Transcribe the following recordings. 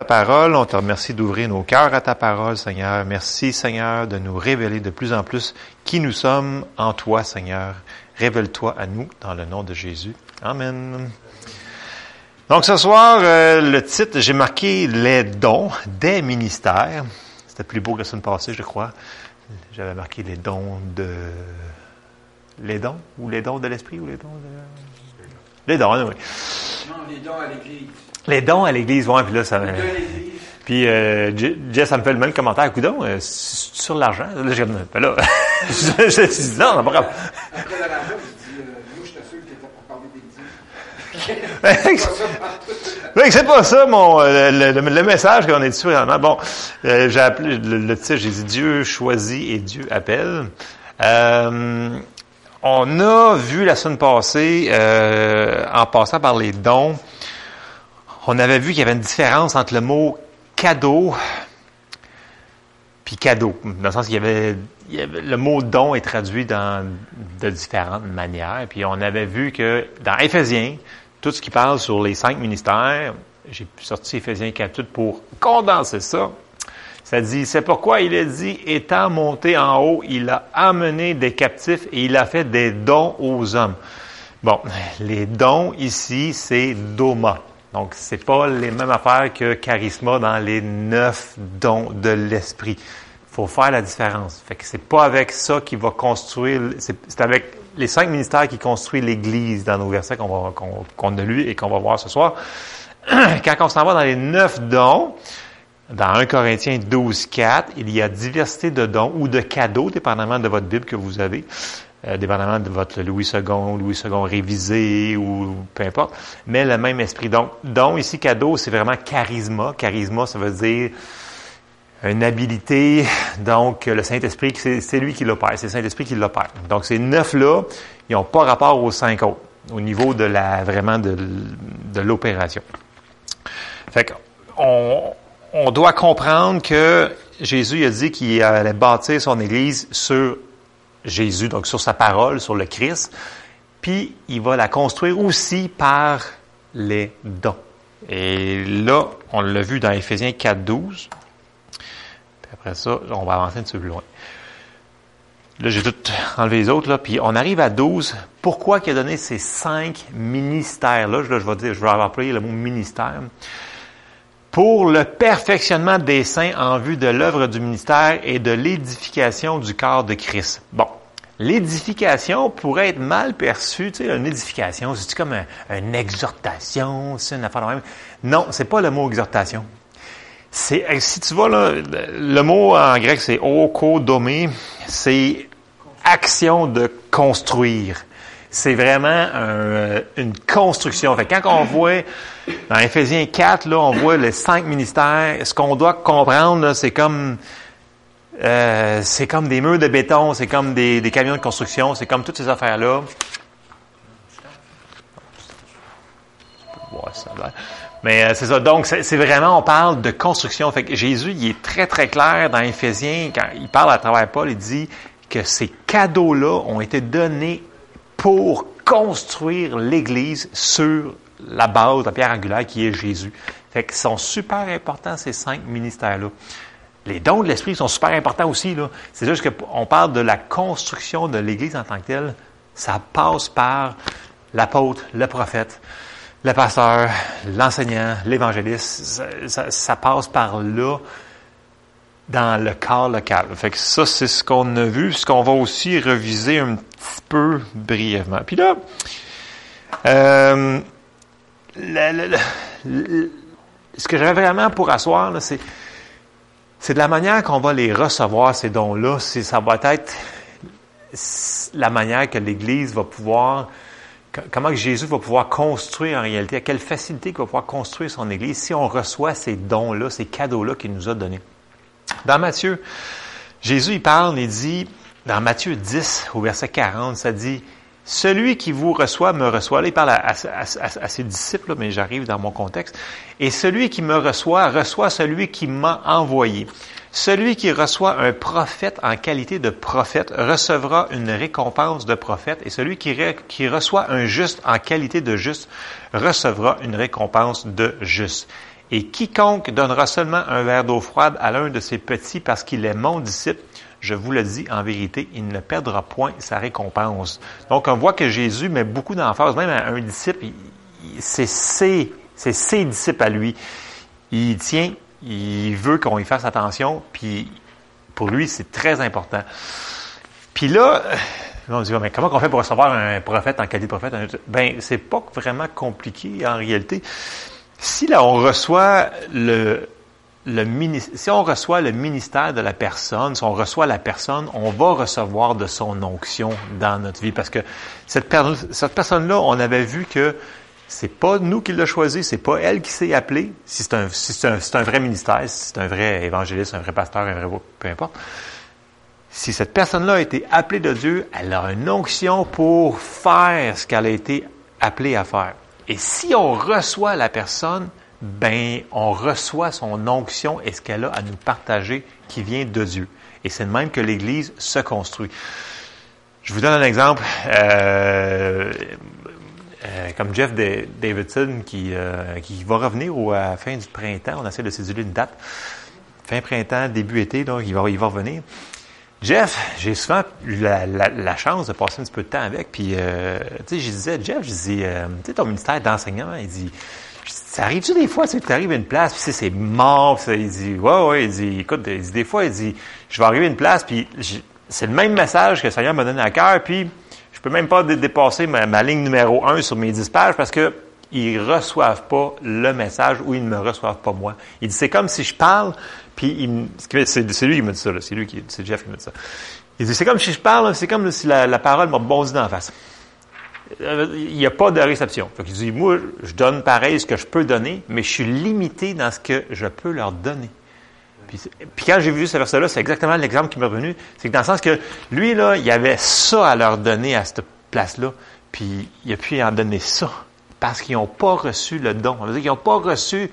ta parole. On te remercie d'ouvrir nos cœurs à ta parole, Seigneur. Merci, Seigneur, de nous révéler de plus en plus qui nous sommes en toi, Seigneur. Révèle-toi à nous dans le nom de Jésus. Amen. Donc ce soir, euh, le titre, j'ai marqué les dons des ministères. C'était plus beau que la semaine passée, je crois. J'avais marqué les dons de... Les dons? Ou les dons de l'esprit? Ou les dons de... Les dons, oui. Non, les dons à l'Église. Les dons à l'Église, ouais, puis là, ça... Puis euh, Je- Jess, ça me fait le même commentaire. Coudon, euh, sur l'argent? Là, j'ai ben là, je, je dit, non, non, pas grave. Après la radio, je dis, euh, moi, j'étais sûr que pour parler d'Église. C'est pas ça mon euh, le, le- le message qu'on est dessus vraiment. Bon, euh, j'ai appelé le, le titre, j'ai dit Dieu choisit et Dieu appelle. Euh, on a vu la semaine passée, euh, en passant par les dons, on avait vu qu'il y avait une différence entre le mot cadeau puis cadeau. Dans le sens qu'il y avait, le mot don est traduit de différentes manières. Puis on avait vu que dans Éphésiens, tout ce qui parle sur les cinq ministères, j'ai sorti Éphésiens 4 tout pour condenser ça. Ça dit, c'est pourquoi il est dit, étant monté en haut, il a amené des captifs et il a fait des dons aux hommes. Bon, les dons ici, c'est doma. Donc, c'est pas les mêmes affaires que charisma dans les neuf dons de l'esprit. faut faire la différence. Fait que c'est pas avec ça qui va construire, c'est avec les cinq ministères qui construisent l'Église dans nos versets qu'on qu'on qu'on a lu et qu'on va voir ce soir. Quand on s'en va dans les neuf dons, dans 1 Corinthiens 12, 4, il y a diversité de dons ou de cadeaux, dépendamment de votre Bible que vous avez, euh, dépendamment de votre Louis II, Louis II révisé ou peu importe, mais le même esprit. Donc, don ici, cadeau, c'est vraiment charisma. Charisma, ça veut dire une habilité, donc le Saint-Esprit, c'est lui qui l'opère, c'est le Saint-Esprit qui l'opère. Donc, ces neuf-là, ils n'ont pas rapport aux cinq autres, au niveau de la vraiment de, de l'opération. Fait qu'on on doit comprendre que Jésus a dit qu'il allait bâtir son Église sur Jésus, donc sur sa parole, sur le Christ, puis il va la construire aussi par les dons. Et là, on l'a vu dans Éphésiens 4, 12. Puis après ça, on va avancer un petit peu plus loin. Là, j'ai tout enlevé les autres, là, puis on arrive à 12. Pourquoi il a donné ces cinq ministères-là? Là, je vais dire, je vais employer le mot ministère pour le perfectionnement des saints en vue de l'œuvre du ministère et de l'édification du corps de Christ. Bon, l'édification pourrait être mal perçue, tu sais, une édification, c'est comme un- une exhortation, c'est une affaire de même? Non, c'est pas le mot exhortation. C'est, euh, si tu vois là, le mot en grec c'est okodomé, c'est action de construire. C'est vraiment un- une construction. Fait quand on voit dans Ephésiens 4, là, on voit les cinq ministères. Ce qu'on doit comprendre, c'est comme euh, c'est comme des murs de béton, c'est comme des, camions de construction, c'est comme toutes ces affaires-là. Mais euh, c'est ça. Donc, c'est c'est vraiment, on parle de construction. Fait que Jésus, il est très, très clair dans Éphésiens, quand il parle à travers Paul, il dit que ces cadeaux-là ont été donnés pour construire l'Église sur la base, la pierre angulaire qui est Jésus. Fait qu'ils sont super importants, ces cinq ministères-là. Les dons de l'Esprit sont super importants aussi. là. C'est juste qu'on parle de la construction de l'Église en tant que telle. Ça passe par l'apôtre, le prophète, le pasteur, l'enseignant, l'évangéliste. Ça, passe par là dans le corps local. Fait que ça, c'est ce qu'on a vu, ce qu'on va aussi reviser un petit peu brièvement. Puis là, euh, ce que j'avais vraiment pour asseoir, c'est c'est de la manière qu'on va les recevoir, ces dons-là. Ça va être la manière que l'Église va pouvoir, co- comment Jésus va pouvoir construire en réalité, à quelle facilité qu'il va pouvoir construire son Église si on reçoit ces dons-là, ces cadeaux-là qu'il nous a donnés. Dans Matthieu, Jésus, il parle, il dit, dans Matthieu 10, au verset 40, ça dit, celui qui vous reçoit me reçoit. Là, il parle à, ses disciples, mais j'arrive dans mon contexte. Et celui qui me reçoit, reçoit celui qui m'a envoyé. Celui qui reçoit un prophète en qualité de prophète recevra une récompense de prophète. Et celui qui reçoit un juste en qualité de juste recevra une récompense de juste. Et quiconque donnera seulement un verre d'eau froide à l'un de ses petits parce qu'il est mon disciple, je vous le dis en vérité, il ne perdra point sa récompense. Donc, on voit que Jésus met beaucoup d'emphase, même à un disciple, c'est ses, ses disciples à lui. Il tient, il veut qu'on y fasse attention, puis pour lui, c'est très important. Puis là, on dit, mais comment on fait pour recevoir un prophète en qualité de prophète? Ben, c'est pas vraiment compliqué en réalité. Si là, on reçoit le, si on reçoit le ministère de la personne, si on reçoit la personne, on va recevoir de son onction dans notre vie. Parce que cette, personne-là, on avait vu que c'est pas nous qui l'a choisi, c'est pas elle qui s'est appelée. Si c'est un, si c'est un, un, vrai ministère, si c'est un vrai évangéliste, un vrai pasteur, un vrai peu importe. Si cette personne-là a été appelée de Dieu, elle a une onction pour faire ce qu'elle a été appelée à faire. Et si on reçoit la personne, ben, on reçoit son onction et ce qu'elle a à nous partager qui vient de Dieu. Et c'est de même que l'Église se construit. Je vous donne un exemple. Euh, euh, comme Jeff Davidson qui, euh, qui va revenir au, à la fin du printemps. On essaie de séduire une date. Fin printemps, début été, donc il va, il va revenir. Jeff, j'ai souvent eu la, la, chance de passer un petit peu de temps avec. Puis, euh, tu sais, je disais, Jeff, je dis, euh, tu sais, ton ministère d'enseignement, il dit, ça arrive-tu des fois, tu sais, tu arrives à une place, puis c'est mort, il dit, ouais, ouais, il dit, écoute, il dit, des fois, il dit, je vais arriver à une place, puis c'est le même message que le Seigneur m'a donné à cœur, puis je peux même pas dépasser ma, ma, ligne numéro un sur mes 10 pages parce que ils reçoivent pas le message ou ils ne me reçoivent pas moi. Il dit, c'est comme si je parle, puis c'est lui qui me dit ça, c'est lui qui, c'est Jeff qui me dit ça. Il dit, c'est comme si je parle, c'est comme si la, parole m'a bondi dans la face. Euh, il n'y a pas de réception. Fait il dit, moi, je donne pareil ce que je peux donner, mais je suis limité dans ce que je peux leur donner. Puis, puis quand j'ai vu ce verset-là, c'est exactement l'exemple qui m'est revenu. C'est que dans le sens que lui, là, il avait ça à leur donner à cette place-là, puis il a pu en donner ça parce qu'ils n'ont pas reçu le don. On veut dire qu'ils n'ont pas reçu,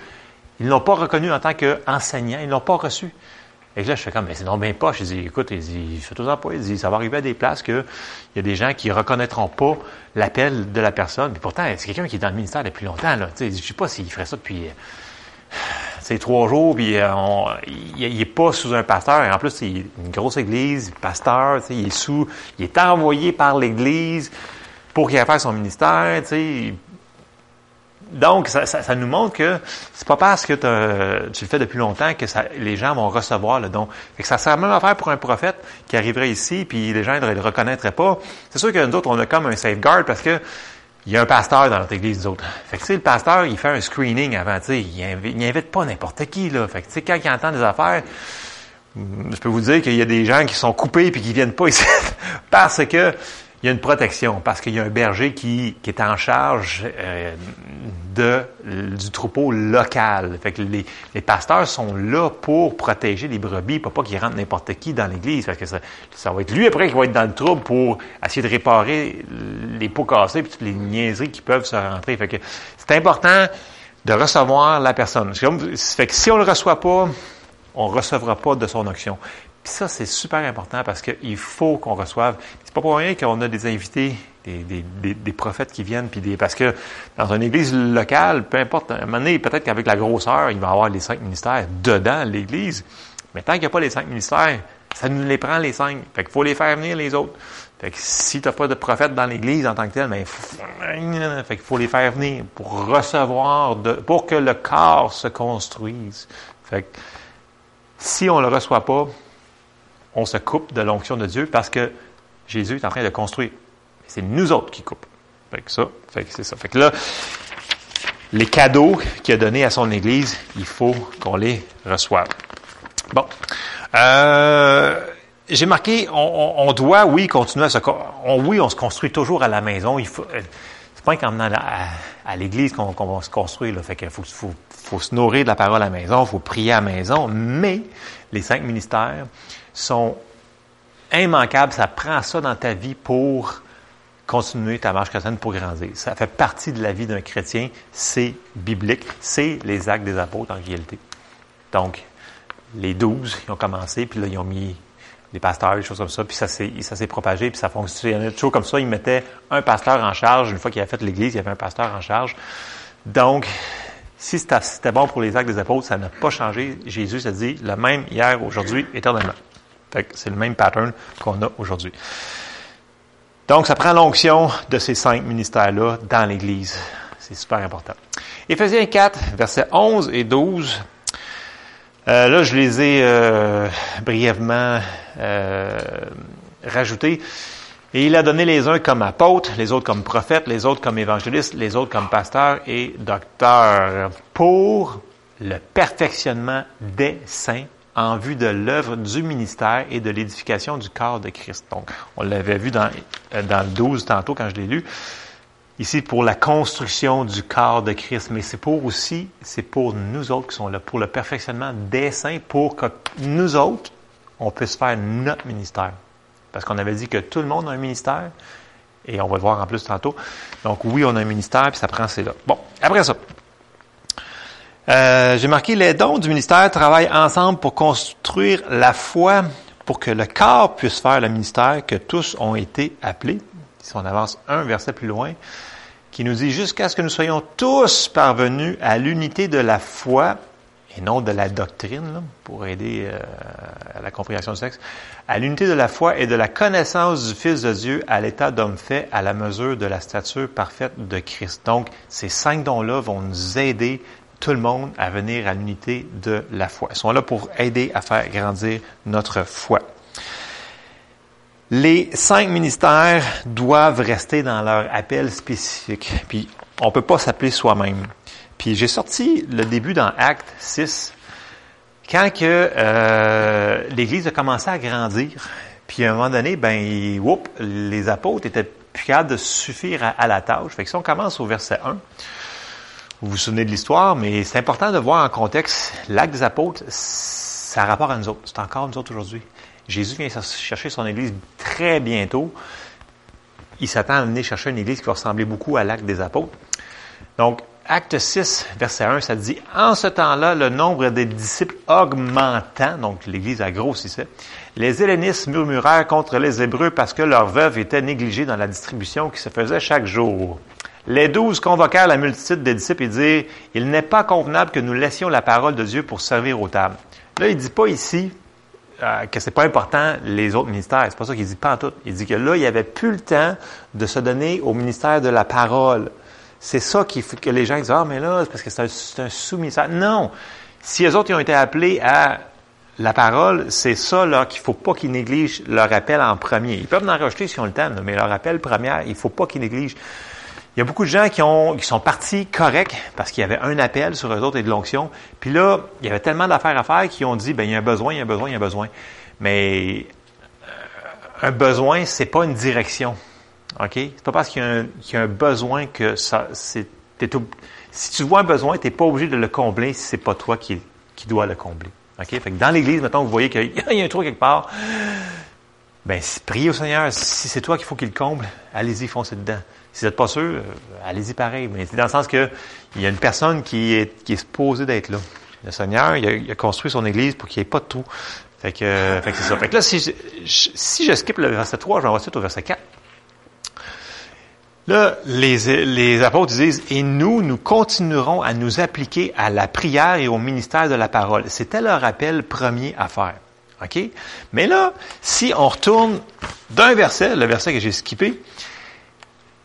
ils ne l'ont pas reconnu en tant qu'enseignant, ils ne l'ont pas reçu. Et là, je fais comme, mais c'est non bien pas. Je dis, écoute, il dit, fais tout pas. Il dit, ça va arriver à des places que il y a des gens qui reconnaîtront pas l'appel de la personne. Puis pourtant, c'est quelqu'un qui est dans le ministère depuis longtemps, là. Je sais pas s'il ferait ça depuis, c'est trois jours, puis euh, il n'est pas sous un pasteur. Et en plus, c'est une grosse église, pasteur, il est sous, il est envoyé par l'église pour qu'il fasse son ministère, donc, ça, ça, nous montre que c'est pas parce que tu le fais depuis longtemps que ça, les gens vont recevoir le don. Fait que ça sert même à faire pour un prophète qui arriverait ici, puis les gens ne le reconnaîtraient pas. C'est sûr que nous autres, on a comme un safeguard parce que il y a un pasteur dans notre église, nous autres. Fait que, tu sais, le pasteur, il fait un screening avant, tu sais, il invite, pas n'importe qui, là. Fait que, tu sais, quand il entend des affaires, je peux vous dire qu'il y a des gens qui sont coupés puis qui viennent pas ici parce que il y a une protection parce qu'il y a un berger qui, qui est en charge euh, de, du troupeau local. Fait que les, les, pasteurs sont là pour protéger les brebis, pour pas qu'ils rentrent n'importe qui dans l'église, parce que ça, ça, va être lui après qui va être dans le trouble pour essayer de réparer les pots cassés et toutes les niaiseries qui peuvent se rentrer. Fait que c'est important de recevoir la personne. Fait que si on le reçoit pas, on recevra pas de son action ça, c'est super important parce qu'il faut qu'on reçoive. C'est pas pour rien qu'on a des invités, des, des, des, prophètes qui viennent, puis des, parce que dans une église locale, peu importe, à un moment donné, peut-être qu'avec la grosseur, il va y avoir les cinq ministères dedans l'église. Mais tant qu'il n'y a pas les cinq ministères, ça nous les prend les cinq. Fait qu'il faut les faire venir les autres. Fait que si tu n'as pas de prophète dans l'Église en tant que tel, ben, fait qu'il faut les faire venir pour recevoir, de, pour que le corps se construise. Fait que si on le reçoit pas, on se coupe de l'onction de Dieu parce que Jésus est en train de construire. C'est nous autres qui coupent. Fait que ça, fait que c'est ça. Fait que là, les cadeaux qu'il a donnés à son Église, il faut qu'on les reçoive. Bon. Euh, j'ai marqué, on, doit, oui, continuer à se... Oui, on se construit toujours à la maison. Il faut... Euh, c'est pas qu'en venant à, l'Église qu'on, va se construire. Là. Fait qu'il faut, faut, faut se nourrir de la parole à la maison, il faut prier à la maison, mais les cinq ministères, sont immanquables. Ça prend ça dans ta vie pour continuer ta marche chrétienne pour grandir. Ça fait partie de la vie d'un chrétien. C'est biblique. C'est les actes des apôtres en réalité. Donc, les douze, ils ont commencé, puis là, ils ont mis des pasteurs, des choses comme ça, puis ça s'est, ça s'est propagé, puis ça fonctionnait toujours comme ça. Ils mettaient un pasteur en charge. Une fois qu'il a fait l'Église, il y avait un pasteur en charge. Donc, Si c'était bon pour les actes des apôtres, ça n'a pas changé. Jésus s'est dit le même hier, aujourd'hui, éternellement. C'est le même pattern qu'on a aujourd'hui. Donc, ça prend l'onction de ces cinq ministères-là dans l'Église. C'est super important. Éphésiens 4, versets 11 et 12. Euh, là, je les ai euh, brièvement euh, rajoutés. Et il a donné les uns comme apôtres, les autres comme prophètes, les autres comme évangélistes, les autres comme pasteurs et docteurs pour le perfectionnement des saints en vue de l'œuvre du ministère et de l'édification du corps de Christ. Donc, on l'avait vu dans, dans le 12 tantôt quand je l'ai lu. Ici, pour la construction du corps de Christ, mais c'est pour aussi, c'est pour nous autres qui sont là, pour le perfectionnement des saints, pour que nous autres, on puisse faire notre ministère. Parce qu'on avait dit que tout le monde a un ministère, et on va le voir en plus tantôt. Donc oui, on a un ministère, puis ça prend c'est là. Bon, après ça. Euh, j'ai marqué les dons du ministère travaillent ensemble pour construire la foi, pour que le corps puisse faire le ministère que tous ont été appelés. Si on avance un verset plus loin, qui nous dit jusqu'à ce que nous soyons tous parvenus à l'unité de la foi et non de la doctrine, pour aider euh, à la compréhension du texte, à l'unité de la foi et de la connaissance du Fils de Dieu à l'état d'homme fait à la mesure de la stature parfaite de Christ. Donc, ces cinq dons-là vont nous aider tout le monde à venir à l'unité de la foi. Ils sont là pour aider à faire grandir notre foi. Les cinq ministères doivent rester dans leur appel spécifique. Puis, on peut pas s'appeler soi-même. Puis, j'ai sorti le début dans Acte 6, quand que euh, l'Église a commencé à grandir. Puis, à un moment donné, ben, les apôtres étaient plus capables de suffire à, la tâche. Fait que si on commence au verset 1, vous vous souvenez de l'histoire, mais c'est important de voir en contexte l'acte des apôtres, ça a rapport à nous autres. C'est encore nous autres aujourd'hui. Jésus vient chercher son Église très bientôt. Il s'attend à venir chercher une Église qui va ressembler beaucoup à l'acte des apôtres. Donc, acte 6, verset 1, ça dit, En ce temps-là, le nombre des disciples augmentant, donc l'Église a grossissait, les Hellénistes murmurèrent contre les Hébreux parce que leurs veuves étaient négligées dans la distribution qui se faisait chaque jour. Les douze convoquèrent la multitude des disciples et dirent, Il n'est pas convenable que nous laissions la parole de Dieu pour servir aux tables. Là, il dit pas ici, euh, que c'est pas important les autres ministères. C'est pas ça qu'il dit pas en tout. Il dit que là, il n'y avait plus le temps de se donner au ministère de la parole. C'est ça qui fait que les gens disent, ah, mais là, c'est parce que c'est un, sous-ministère. Non. Si les autres ils ont été appelés à la parole, c'est ça là qu'il faut pas qu'ils négligent leur appel en premier. Ils peuvent en rajouter si on le temps, mais leur appel premier, il faut pas qu'ils négligent. Il y a beaucoup de gens qui, ont, qui sont partis corrects parce qu'il y avait un appel sur eux autres et de l'onction. Puis là, il y avait tellement d'affaires à faire qu'ils ont dit, ben il y a un besoin, il y a un besoin, il y a un besoin. Mais euh, un besoin, c'est pas une direction. OK? C'est pas parce qu'il y, a un besoin que ça, c'est, si tu vois un besoin, tu n'es pas obligé de le combler si c'est pas toi qui, qui dois le combler. OK? Fait que dans l'Église, maintenant, vous voyez qu'il y a un trou quelque part. Ben, priez au Seigneur. Si c'est toi qu'il faut qu'il comble, allez-y, foncez dedans. Si vous n'êtes pas sûr, euh, allez-y pareil. Mais c'est dans le sens que il y a une personne qui est, qui est supposée d'être là. Le Seigneur, il a, construit son Église pour qu'il n'y ait pas de tout. Fait que, fait que c'est ça. Fait que là, si je, si je skip le verset 3, je vais ensuite au verset 4. Là, les, les apôtres disent, et nous, nous continuerons à nous appliquer à la prière et au ministère de la parole. C'était leur appel premier à faire. OK? Mais là, si on retourne d'un verset, le verset que j'ai skippé,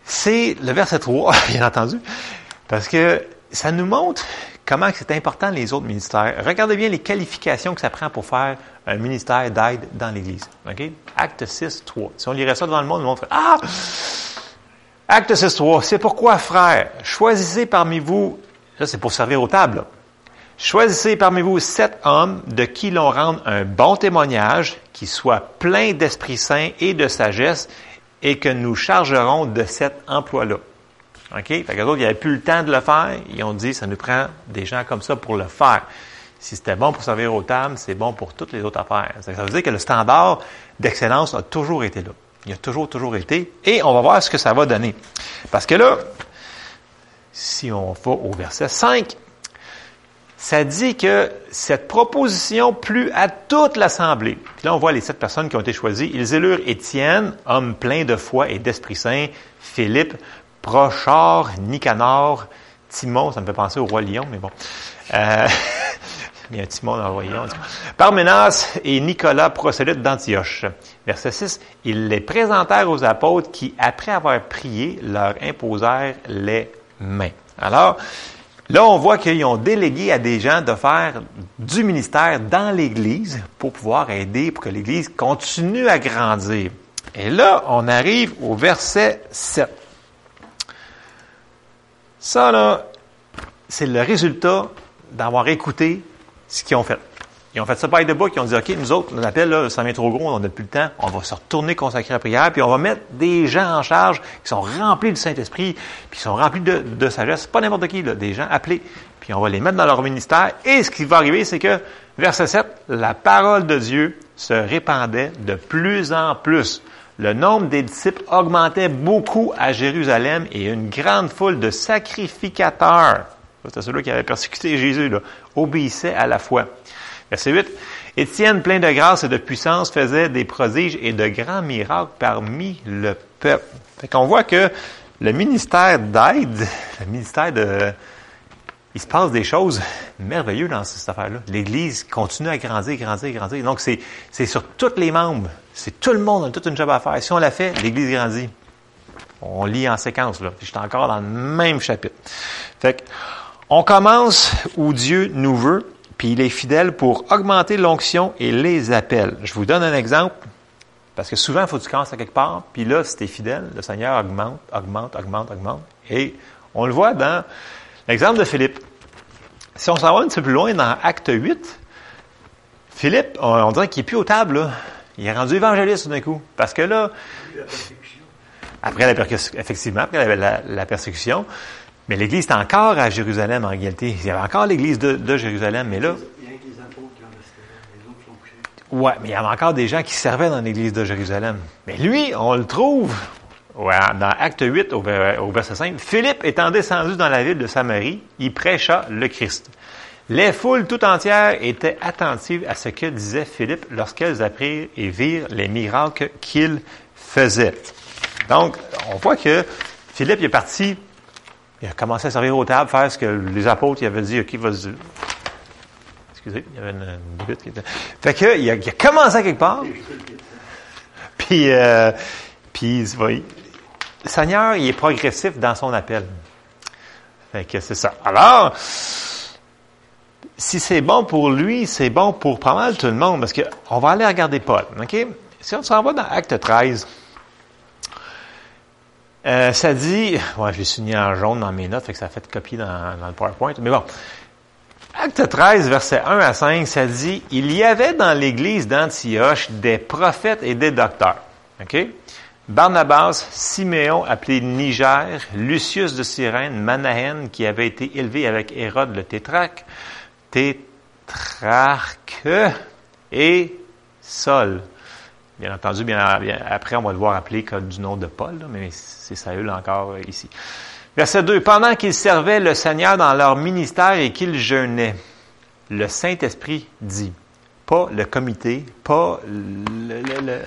c'est le verset 3, bien entendu, parce que ça nous montre comment c'est important les autres ministères. Regardez bien les qualifications que ça prend pour faire un ministère d'aide dans l'Église. OK? Acte 6, 3. Si on lirait ça devant le monde, on montrerait Ah! Acte 6, 3. C'est pourquoi, frères, choisissez parmi vous, là c'est pour servir aux tables, choisissez parmi vous sept hommes de qui l'on rende un bon témoignage, qui soit plein d'Esprit Saint et de sagesse, et que nous chargerons de cet emploi-là. OK? Fait que autres, ils n'avaient plus le temps de le faire. Ils ont dit, ça nous prend des gens comme ça pour le faire. Si c'était bon pour servir aux tables, c'est bon pour toutes les autres affaires. Ça veut dire que le standard d'excellence a toujours été là. Il a toujours, toujours été. Et on va voir ce que ça va donner. Parce que là, si on va au verset 5, ça dit que cette proposition plut à toute l'assemblée. Puis là, on voit les sept personnes qui ont été choisies. Ils élurent Étienne, homme plein de foi et d'Esprit Saint, Philippe, Prochard, Nicanor, Timon, ça me fait penser au roi lion, mais bon. Euh, il y a un Timon dans le roi et Nicolas, prosélytes d'Antioche. Verset 6, ils les présentèrent aux apôtres qui, après avoir prié, leur imposèrent les mains. Alors, là, on voit qu'ils ont délégué à des gens de faire du ministère dans l'Église pour pouvoir aider, pour que l'Église continue à grandir. Et là, on arrive au verset 7. Ça, là, c'est le résultat d'avoir écouté ce qu'ils ont fait. Ils ont fait ça par de bas, ils ont dit, OK, nous autres, on appelle, là, ça vient trop gros, on n'a plus le temps, on va se retourner consacrer à la prière, puis on va mettre des gens en charge qui sont remplis du Saint-Esprit, puis qui sont remplis de, de sagesse, pas n'importe qui, des gens appelés, puis on va les mettre dans leur ministère, et ce qui va arriver, c'est que, verset 7, la parole de Dieu se répandait de plus en plus. Le nombre des disciples augmentait beaucoup à Jérusalem et une grande foule de sacrificateurs, c'était ceux-là qui avaient persécuté Jésus, là, obéissaient à la foi. Verset 8. Étienne, plein de grâce et de puissance, faisait des prodiges et de grands miracles parmi le peuple. Fait qu'on voit que le ministère d'aide, le ministère de... Il se passe des choses merveilleuses dans cette affaire-là. L'Église continue à grandir, grandir, grandir. Donc, c'est, c'est sur tous les membres. C'est tout le monde, on a toute une job à faire. Si on l'a fait, l'Église grandit. On lit en séquence, là. Je suis encore dans le même chapitre. Fait que, on commence où Dieu nous veut puis il est fidèle pour augmenter l'onction et les appels. Je vous donne un exemple, parce que souvent, il faut que tu commences à quelque part, puis là, si tu es fidèle, le Seigneur augmente, augmente, augmente, augmente. Et on le voit dans l'exemple de Philippe. Si on s'en va un petit peu plus loin dans Acte 8, Philippe, on, dirait qu'il n'est plus aux tables, là. Il est rendu évangéliste tout d'un coup. Parce que là, après la persécution, effectivement, après la persécution, mais l'Église est encore à Jérusalem en réalité. Il y avait encore l'Église de, Jérusalem, mais là. Il y a les apôtres qui en les autres sont couchés. Ouais, mais il y avait encore des gens qui servaient dans l'Église de Jérusalem. Mais lui, on le trouve ouais, dans Acte 8 au, au verset 5. Philippe étant descendu dans la ville de Samarie, il prêcha le Christ. Les foules tout entières étaient attentives à ce que disait Philippe lorsqu'elles apprirent et virent les miracles qu'il faisait. Donc, on voit que Philippe est parti il a commencé à servir aux tables, faire ce que les apôtres avaient dit, OK, vas-y. Excusez, il y avait une, une qui était. Fait que, il a, commencé quelque part. Puis, euh, puis, voyez, le Seigneur, il est progressif dans son appel. Fait que c'est ça. Alors, si c'est bon pour lui, c'est bon pour pas mal tout le monde, parce que on va aller regarder Paul, OK? Si on s'en va dans Acte 13, euh, ça dit, ouais, je l'ai signé en jaune dans mes notes, fait que ça fait copier dans, le PowerPoint. Mais bon, Acte 13, verset 1 à 5, ça dit, il y avait dans l'église d'Antioche des prophètes et des docteurs. OK? Barnabas, Siméon, appelé Niger, Lucius de Cyrène, Manahen, qui avait été élevé avec Hérode le tétraque, tétrarque et Saul. Bien entendu, bien, après, on va le voir appeler comme du nom de Paul, mais c'est Saül encore euh, ici. Verset 2. Pendant qu'ils servaient le Seigneur dans leur ministère et qu'ils jeûnaient, le Saint-Esprit dit, pas le comité, pas le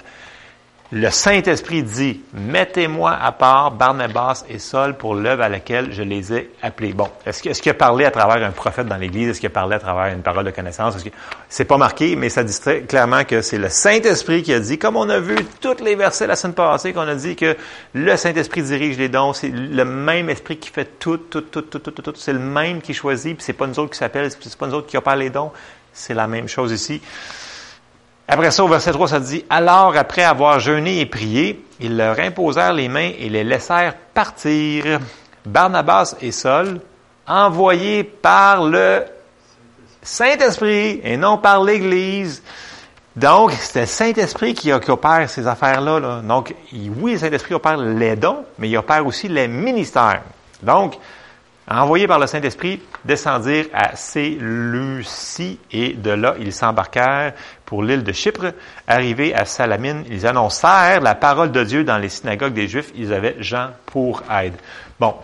Saint-Esprit dit, mettez-moi à part Barnabas et Saul pour l'œuvre à laquelle je les ai appelés. Bon, est-ce qu'il a parlé à travers un prophète dans l'Église? Est-ce qu'il a parlé à travers une parole de connaissance? Ce c'est pas marqué, mais ça dit très clairement que c'est le Saint-Esprit qui a dit, comme on a vu tous les versets la semaine passée, qu'on a dit que le Saint-Esprit dirige les dons, c'est le même Esprit qui fait tout, tout, tout, tout, tout, tout, c'est le même qui choisit, puis c'est pas nous autres qui s'appellent, c'est pas nous autres qui opèrent les dons. C'est la même chose ici. Après ça, au verset 3, ça dit, Alors, après avoir jeûné et prié, ils leur imposèrent les mains et les laissèrent partir. Barnabas et Saul, envoyés par le Saint-Esprit et non par l'Église. Donc, c'est le Saint-Esprit qui, opère ces affaires-là. Donc, oui, le Saint-Esprit opère les dons, mais il opère aussi les ministères. Donc, envoyés par le Saint-Esprit, descendirent à Séleucie et de là, ils s'embarquèrent pour l'île de Chypre. Arrivés à Salamine, ils annoncèrent la parole de Dieu dans les synagogues des Juifs. Ils avaient Jean pour aide. Bon,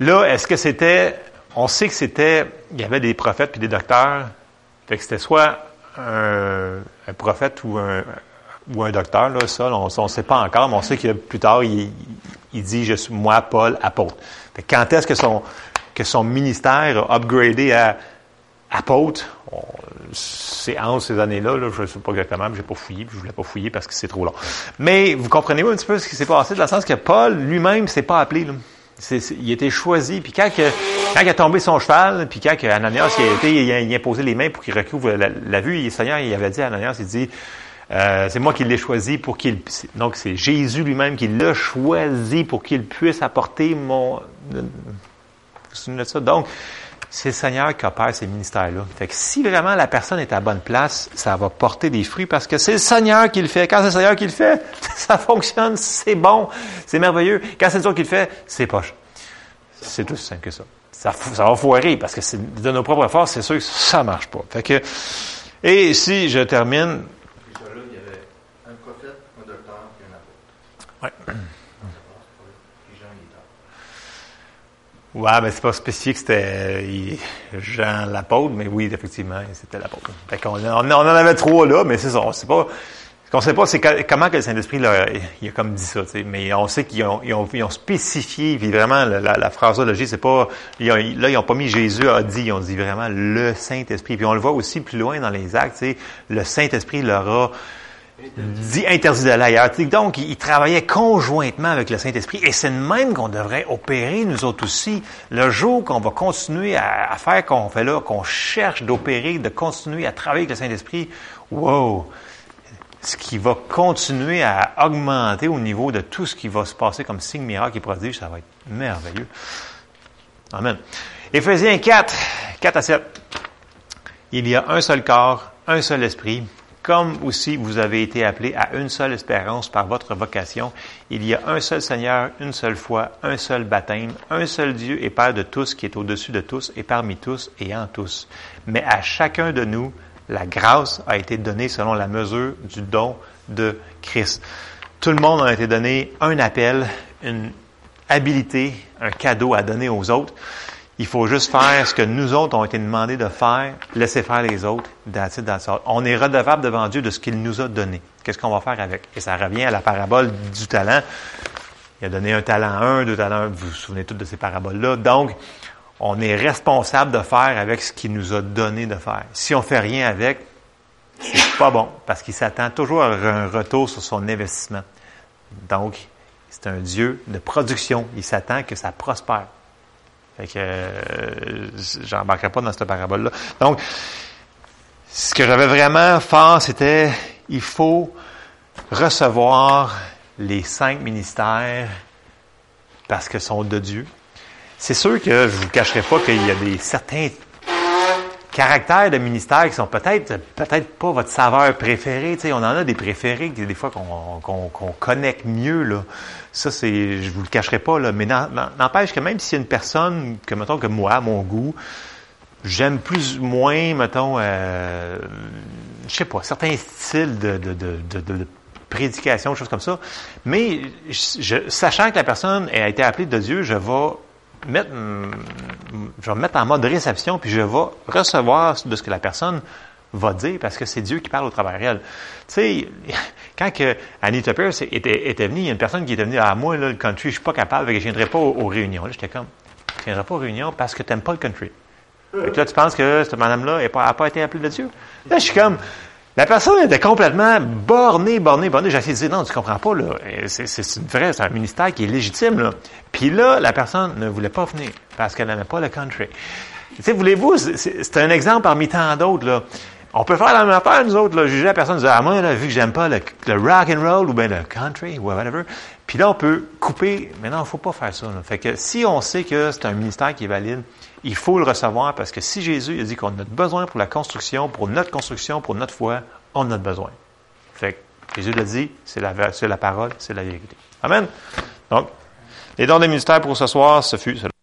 là, est-ce que c'était, on sait que c'était, il y avait des prophètes puis des docteurs. Fait que c'était soit un, prophète ou un, ou un docteur, là, ça, on ne sait pas encore, mais on sait que plus tard, il, il dit, je suis moi, Paul, apôtre. Quand est-ce que son, que son ministère a upgradé à apôtre. C'est entre ces années-là, je ne sais pas exactement, mais j'ai pas fouillé, je voulais pas fouiller parce que c'est trop long. Mais vous comprenez un petit peu ce qui s'est passé, dans le sens que Paul lui-même s'est pas appelé. Là. C'est, c'est, il était choisi. Puis quand, il a tombé son cheval, puis quand Ananias il a, été, il a, il posé les mains pour qu'il recouvre la, la vue, le Seigneur il avait dit à Ananias, il dit, euh, c'est moi qui l'ai choisi pour qu'il... Donc c'est Jésus lui-même qui l'a choisi pour qu'il puisse apporter mon... Vous de ça? Donc, c'est le Seigneur qui opère ces ministères-là. Fait que si vraiment la personne est à bonne place, ça va porter des fruits parce que c'est le Seigneur qui le fait. Quand c'est le Seigneur qui le fait, ça fonctionne, c'est bon, c'est merveilleux. Quand c'est le Seigneur qui le fait, c'est poche. C'est tout simple que ça. Ça, ça va foirer parce que c'est de nos propres forces, c'est sûr que ça marche pas. Fait que, et si je termine, Ouais. Ouais, mais c'est pas spécifique, c'était Jean l'apôtre, mais oui, effectivement, c'était l'apôtre. Fait qu'on on, en avait trois là, mais c'est ça, on sait pas. Ce qu'on sait pas, c'est comment que le Saint-Esprit il a comme dit ça, mais on sait qu'ils ont, ils ont, ils ont, spécifié, puis vraiment, la, phraseologie, c'est pas, là, ils ont pas mis Jésus a dit, ils ont dit vraiment le Saint-Esprit. Puis on le voit aussi plus loin dans les actes, le Saint-Esprit leur a dit interdit d'aller ailleurs. Donc, il travaillait conjointement avec le Saint-Esprit. Et c'est de même qu'on devrait opérer, nous autres aussi. Le jour qu'on va continuer à, faire qu'on fait là, qu'on cherche d'opérer, de continuer à travailler avec le Saint-Esprit, wow! Ce qui va continuer à augmenter au niveau de tout ce qui va se passer comme signe miracle et prodige, ça va être merveilleux. Amen. Éphésiens 4, 4 à 7. Il y a un seul corps, un seul esprit, comme aussi vous avez été appelés à une seule espérance par votre vocation. Il y a un seul Seigneur, une seule foi, un seul baptême, un seul Dieu et Père de tous qui est au-dessus de tous et parmi tous et en tous. Mais à chacun de nous, la grâce a été donnée selon la mesure du don de Christ. Tout le monde a été donné un appel, une habilité, un cadeau à donner aux autres. Il faut juste faire ce que nous autres ont été demandés de faire, laisser faire les autres. That's it, On est redevable devant Dieu de ce qu'il nous a donné. Qu'est-ce qu'on va faire avec? Et ça revient à la parabole du talent. Il a donné un talent à un, deux talents, vous vous souvenez toutes de ces paraboles-là. Donc, on est responsable de faire avec ce qu'il nous a donné de faire. Si on fait rien avec, c'est pas bon, parce qu'il s'attend toujours à un retour sur son investissement. Donc, c'est un Dieu de production. Il s'attend que ça prospère. Fait que euh, j'embarquerai pas dans cette parabole-là. Donc, ce que j'avais vraiment fort, c'était il faut recevoir les cinq ministères parce que sont de Dieu. C'est sûr que je vous cacherai pas qu'il y a des certains caractères de ministères qui sont peut-être peut-être pas votre saveur préférée. on en a des préférés des fois qu'on qu'on connecte mieux. Là. Ça, c'est, je vous le cacherai pas, là, mais n'empêche que même a une personne que, mettons, que moi, mon goût, j'aime plus ou moins, mettons, euh, je sais pas, certains styles de, de, de, de, prédication, choses comme ça, mais je, sachant que la personne a été appelée de Dieu, je vais mettre, je vais me mettre en mode réception, puis je vais recevoir de ce que la personne va dire parce que c'est Dieu qui parle au travers d'elle. Tu sais, quand que Anita Pierce était, était venue, il y a une personne qui était venue, ah, moi, là, le country, je suis pas capable, je viendrai pas aux, réunions. Là, j'étais comme, je viendrai pas aux réunions parce que tu n'aimes pas le country. Et là, tu penses que cette madame-là n'a pas, pas été appelée de Dieu? Là, je suis comme, la personne était complètement bornée, bornée, bornée. J'ai essayé de dire, non, tu comprends pas, là. C'est, c'est vrai, c'est un ministère qui est légitime, là. Puis là, la personne ne voulait pas venir parce qu'elle n'aimait pas le country. Tu sais, voulez-vous, c'est un exemple parmi tant d'autres, là. On peut faire la même affaire, nous autres, là, juger la personne, dire, ah, moi, là, vu que j'aime pas le, rock and roll ou bien le country ou whatever, puis là, on peut couper, mais non, faut pas faire ça. Fait que si on sait que c'est un ministère qui est valide, il faut le recevoir parce que si Jésus a dit qu'on a besoin pour la construction, pour notre construction, pour notre foi, on a besoin. Fait que Jésus l'a dit, c'est la, la parole, c'est la vérité. Amen. Donc, les dons des ministères pour ce soir, ce fut cela.